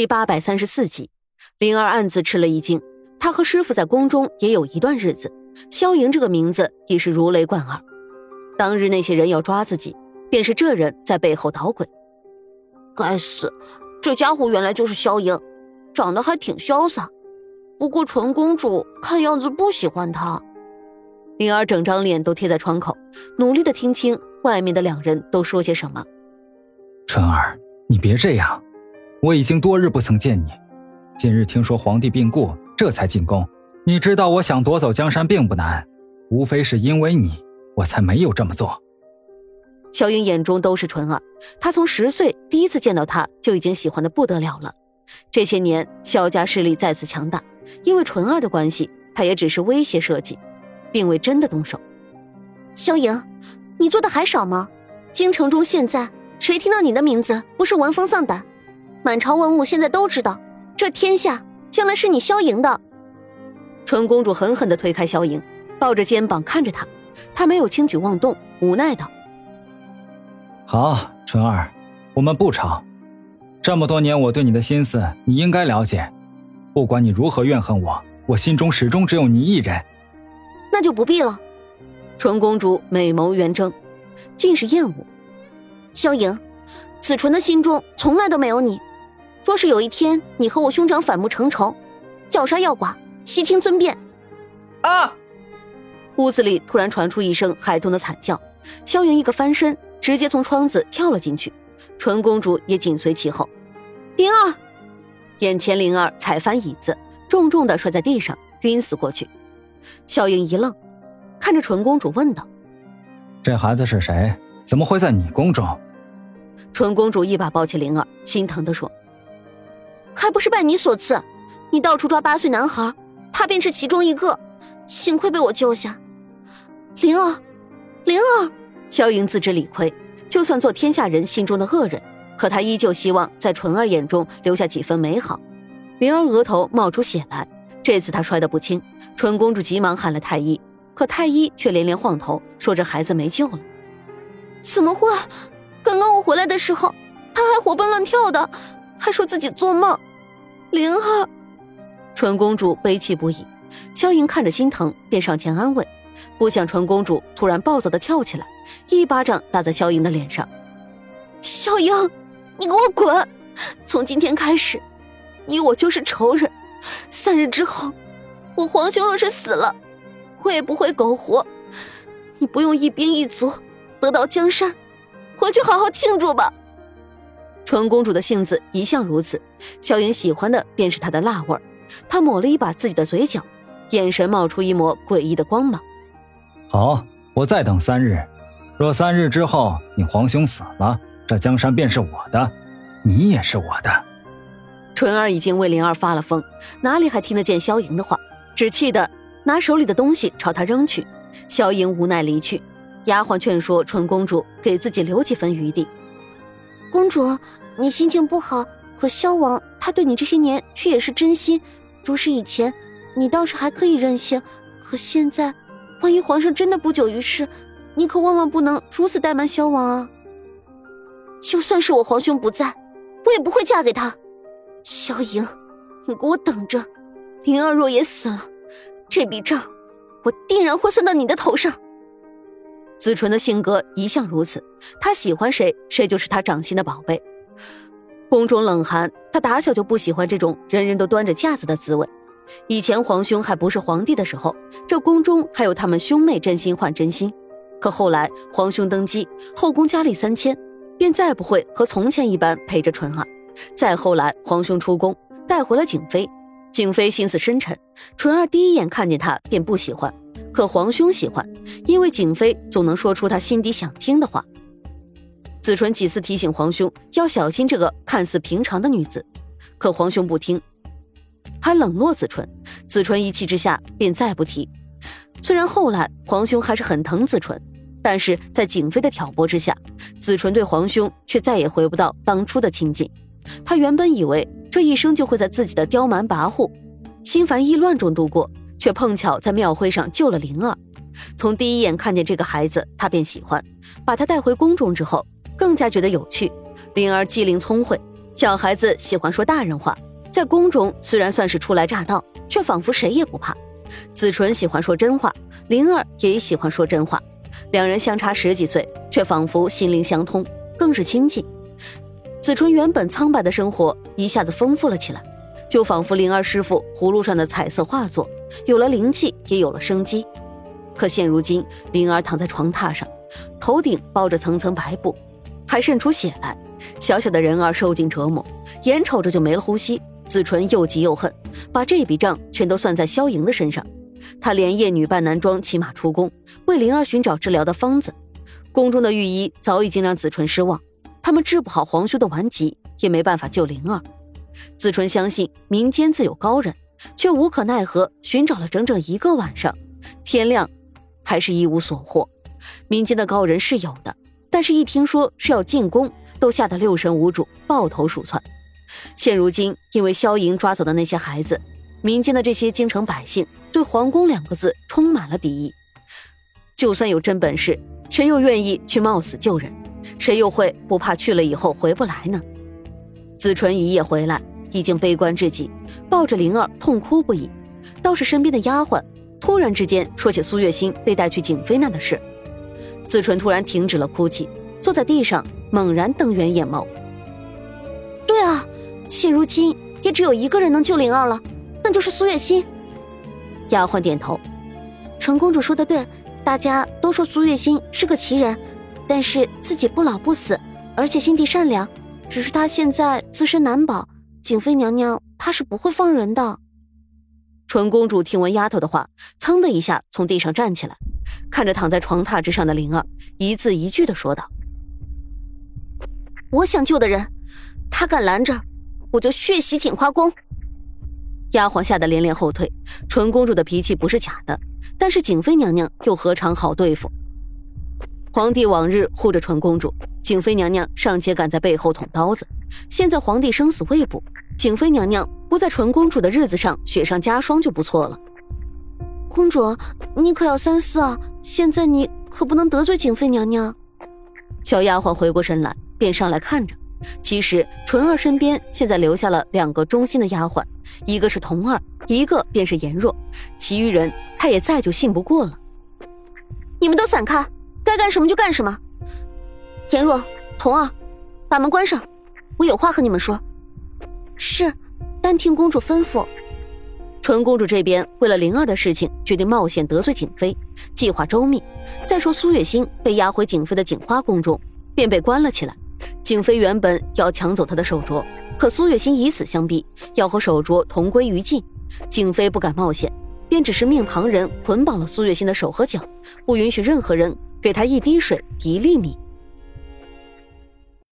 第八百三十四集，灵儿暗自吃了一惊。她和师傅在宫中也有一段日子，萧莹这个名字已是如雷贯耳。当日那些人要抓自己，便是这人在背后捣鬼。该死，这家伙原来就是萧莹，长得还挺潇洒。不过纯公主看样子不喜欢他。灵儿整张脸都贴在窗口，努力的听清外面的两人都说些什么。纯儿，你别这样。我已经多日不曾见你，今日听说皇帝病故，这才进宫。你知道我想夺走江山并不难，无非是因为你，我才没有这么做。萧莹眼中都是纯儿，她从十岁第一次见到他就已经喜欢的不得了了。这些年萧家势力再次强大，因为纯儿的关系，他也只是威胁设计，并未真的动手。萧莹，你做的还少吗？京城中现在谁听到你的名字不是闻风丧胆？满朝文武现在都知道，这天下将来是你萧莹的。纯公主狠狠地推开萧莹，抱着肩膀看着她，她没有轻举妄动，无奈道：“好，纯儿，我们不吵。这么多年我对你的心思，你应该了解。不管你如何怨恨我，我心中始终只有你一人。那就不必了。”纯公主美眸圆睁，尽是厌恶。萧莹，子纯的心中从来都没有你。若是有一天你和我兄长反目成仇，要杀要剐，悉听尊便。啊！屋子里突然传出一声孩童的惨叫，萧云一个翻身，直接从窗子跳了进去，纯公主也紧随其后。灵儿，眼前灵儿踩翻椅子，重重的摔在地上，晕死过去。萧云一愣，看着纯公主问道：“这孩子是谁？怎么会在你宫中？”纯公主一把抱起灵儿，心疼的说。还不是拜你所赐，你到处抓八岁男孩，他便是其中一个，幸亏被我救下。灵儿，灵儿，萧莹自知理亏，就算做天下人心中的恶人，可她依旧希望在纯儿眼中留下几分美好。灵儿额头冒出血来，这次她摔得不轻，纯公主急忙喊了太医，可太医却连连晃头，说这孩子没救了。怎么会？刚刚我回来的时候，他还活蹦乱跳的。还说自己做梦，灵儿，纯公主悲泣不已。萧莹看着心疼，便上前安慰，不想纯公主突然暴躁的跳起来，一巴掌打在萧莹的脸上。萧莹，你给我滚！从今天开始，你我就是仇人。三日之后，我皇兄若是死了，我也不会苟活。你不用一兵一卒得到江山，回去好好庆祝吧。纯公主的性子一向如此，萧莹喜欢的便是她的辣味儿。她抹了一把自己的嘴角，眼神冒出一抹诡异的光芒。好，我再等三日。若三日之后你皇兄死了，这江山便是我的，你也是我的。纯儿已经为灵儿发了疯，哪里还听得见萧莹的话？只气得拿手里的东西朝他扔去。萧莹无奈离去，丫鬟劝说纯公主给自己留几分余地。公主。你心情不好，可萧王他对你这些年却也是真心。若是以前，你倒是还可以任性，可现在，万一皇上真的不久于世，你可万万不能如此怠慢萧王啊！就算是我皇兄不在，我也不会嫁给他。萧莹，你给我等着！灵儿若也死了，这笔账，我定然会算到你的头上。子纯的性格一向如此，他喜欢谁，谁就是他掌心的宝贝。宫中冷寒，他打小就不喜欢这种人人都端着架子的滋味。以前皇兄还不是皇帝的时候，这宫中还有他们兄妹真心换真心。可后来皇兄登基，后宫佳丽三千，便再不会和从前一般陪着纯儿。再后来皇兄出宫，带回了景妃，景妃心思深沉，纯儿第一眼看见她便不喜欢，可皇兄喜欢，因为景妃总能说出他心底想听的话。子纯几次提醒皇兄要小心这个看似平常的女子，可皇兄不听，还冷落子纯。子纯一气之下便再不提。虽然后来皇兄还是很疼子纯，但是在景妃的挑拨之下，子纯对皇兄却再也回不到当初的亲近。他原本以为这一生就会在自己的刁蛮跋扈、心烦意乱中度过，却碰巧在庙会上救了灵儿。从第一眼看见这个孩子，他便喜欢，把他带回宫中之后。更加觉得有趣，灵儿机灵聪慧，小孩子喜欢说大人话，在宫中虽然算是初来乍到，却仿佛谁也不怕。子纯喜欢说真话，灵儿也喜欢说真话，两人相差十几岁，却仿佛心灵相通，更是亲近。子纯原本苍白的生活一下子丰富了起来，就仿佛灵儿师傅葫芦上的彩色画作，有了灵气，也有了生机。可现如今，灵儿躺在床榻上，头顶包着层层白布，还渗出血来，小小的人儿受尽折磨，眼瞅着就没了呼吸。子纯又急又恨，把这笔账全都算在萧莹的身上。他连夜女扮男装，骑马出宫，为灵儿寻找治疗的方子。宫中的御医早已经让子纯失望，他们治不好皇兄的顽疾，也没办法救灵儿。子纯相信民间自有高人，却无可奈何，寻找了整整一个晚上，天亮还是一无所获。民间的高人是有的，但是一听说是要进宫，都吓得六神无主，抱头鼠窜。现如今，因为萧莹抓走的那些孩子，民间的这些京城百姓对“皇宫”两个字充满了敌意。就算有真本事，谁又愿意去冒死救人？谁又会不怕去了以后回不来呢？子纯一夜回来，已经悲观至极，抱着灵儿痛哭不已。倒是身边的丫鬟突然之间说起苏月心被带去景妃那的事，子纯突然停止了哭泣，坐在地上猛然瞪圆眼眸。对啊。现如今也只有一个人能救灵儿了，那就是苏月心。丫鬟点头，纯公主说的对，大家都说苏月心是个奇人，但是自己不老不死，而且心地善良。只是她现在自身难保，景妃娘娘怕是不会放人的。纯公主听闻丫头的话，噌的一下从地上站起来，看着躺在床榻之上的灵儿，一字一句的说道：“我想救的人，他敢拦着。”我就血洗锦花宫！丫鬟吓得连连后退。纯公主的脾气不是假的，但是景妃娘娘又何尝好对付？皇帝往日护着纯公主，景妃娘娘尚且敢在背后捅刀子。现在皇帝生死未卜，景妃娘娘不在纯公主的日子上雪上加霜就不错了。公主，你可要三思啊！现在你可不能得罪景妃娘娘。小丫鬟回过神来，便上来看着。其实纯儿身边现在留下了两个忠心的丫鬟，一个是童儿，一个便是颜若，其余人他也再就信不过了。你们都散开，该干什么就干什么。颜若、童儿，把门关上，我有话和你们说。是，单听公主吩咐。纯公主这边为了灵儿的事情，决定冒险得罪景妃，计划周密。再说苏月心被押回景妃的景花宫中，便被关了起来。景妃原本要抢走她的手镯，可苏月心以死相逼，要和手镯同归于尽。景妃不敢冒险，便只是命旁人捆绑了苏月心的手和脚，不允许任何人给他一滴水、一粒米。